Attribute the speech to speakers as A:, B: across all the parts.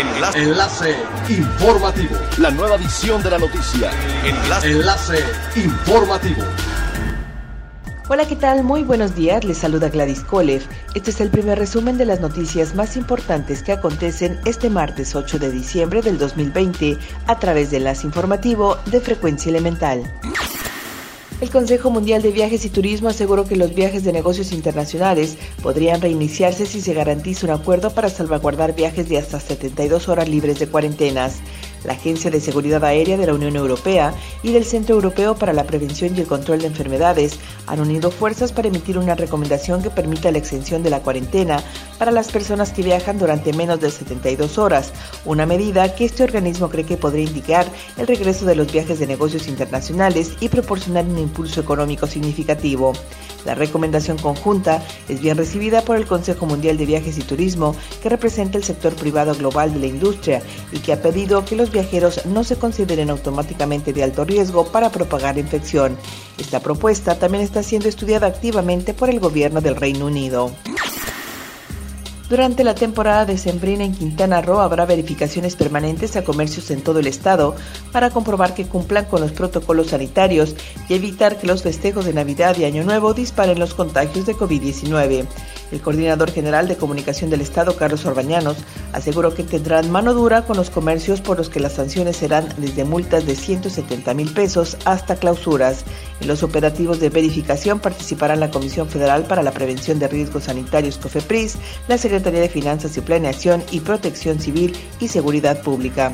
A: Enlace. Enlace informativo.
B: La nueva edición de la noticia.
A: Enlace. Enlace informativo.
C: Hola, ¿qué tal? Muy buenos días. Les saluda Gladys Kolev. Este es el primer resumen de las noticias más importantes que acontecen este martes 8 de diciembre del 2020 a través de Enlace Informativo de Frecuencia Elemental. El Consejo Mundial de Viajes y Turismo aseguró que los viajes de negocios internacionales podrían reiniciarse si se garantiza un acuerdo para salvaguardar viajes de hasta 72 horas libres de cuarentenas la Agencia de Seguridad Aérea de la Unión Europea y del Centro Europeo para la Prevención y el Control de Enfermedades han unido fuerzas para emitir una recomendación que permita la exención de la cuarentena para las personas que viajan durante menos de 72 horas, una medida que este organismo cree que podría indicar el regreso de los viajes de negocios internacionales y proporcionar un impulso económico significativo. La recomendación conjunta es bien recibida por el Consejo Mundial de Viajes y Turismo, que representa el sector privado global de la industria y que ha pedido que los viajeros no se consideren automáticamente de alto riesgo para propagar infección. Esta propuesta también está siendo estudiada activamente por el gobierno del Reino Unido. Durante la temporada de Sembrina en Quintana Roo habrá verificaciones permanentes a comercios en todo el estado para comprobar que cumplan con los protocolos sanitarios y evitar que los festejos de Navidad y Año Nuevo disparen los contagios de COVID-19. El coordinador general de comunicación del Estado, Carlos Orbañanos, aseguró que tendrán mano dura con los comercios por los que las sanciones serán desde multas de 170 mil pesos hasta clausuras. En los operativos de verificación participarán la Comisión Federal para la Prevención de Riesgos Sanitarios COFEPRIS, la Secretaría de Finanzas y Planeación y Protección Civil y Seguridad Pública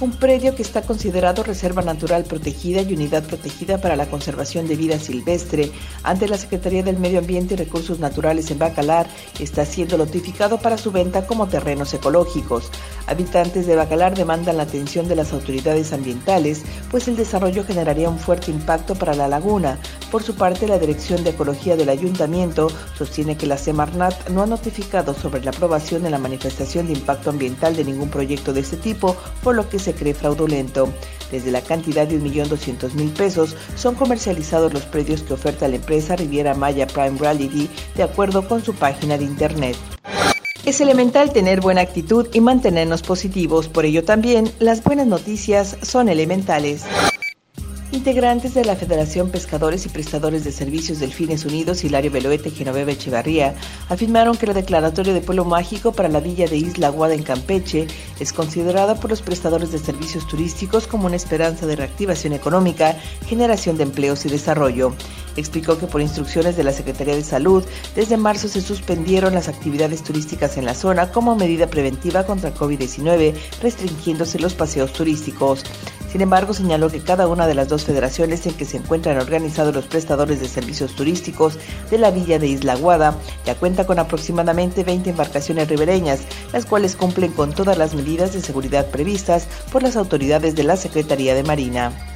C: un predio que está considerado reserva natural protegida y unidad protegida para la conservación de vida silvestre ante la Secretaría del Medio Ambiente y Recursos Naturales en Bacalar está siendo notificado para su venta como terrenos ecológicos. Habitantes de Bacalar demandan la atención de las autoridades ambientales, pues el desarrollo generaría un fuerte impacto para la laguna. Por su parte, la Dirección de Ecología del Ayuntamiento sostiene que la Semarnat no ha notificado sobre la aprobación de la manifestación de impacto ambiental de ningún proyecto de este tipo, por lo que se cree fraudulento. Desde la cantidad de 1.200.000 pesos son comercializados los predios que oferta la empresa Riviera Maya Prime Reality de acuerdo con su página de internet. Es elemental tener buena actitud y mantenernos positivos, por ello también las buenas noticias son elementales. Integrantes de la Federación Pescadores y Prestadores de Servicios Delfines Unidos, Hilario Beloete y Genoveva Echevarría, afirmaron que la declaratoria de pueblo mágico para la villa de Isla Aguada en Campeche es considerada por los prestadores de servicios turísticos como una esperanza de reactivación económica, generación de empleos y desarrollo. Explicó que por instrucciones de la Secretaría de Salud, desde marzo se suspendieron las actividades turísticas en la zona como medida preventiva contra COVID-19, restringiéndose los paseos turísticos. Sin embargo, señaló que cada una de las dos federaciones en que se encuentran organizados los prestadores de servicios turísticos de la villa de Isla Guada ya cuenta con aproximadamente 20 embarcaciones ribereñas, las cuales cumplen con todas las medidas de seguridad previstas por las autoridades de la Secretaría de Marina.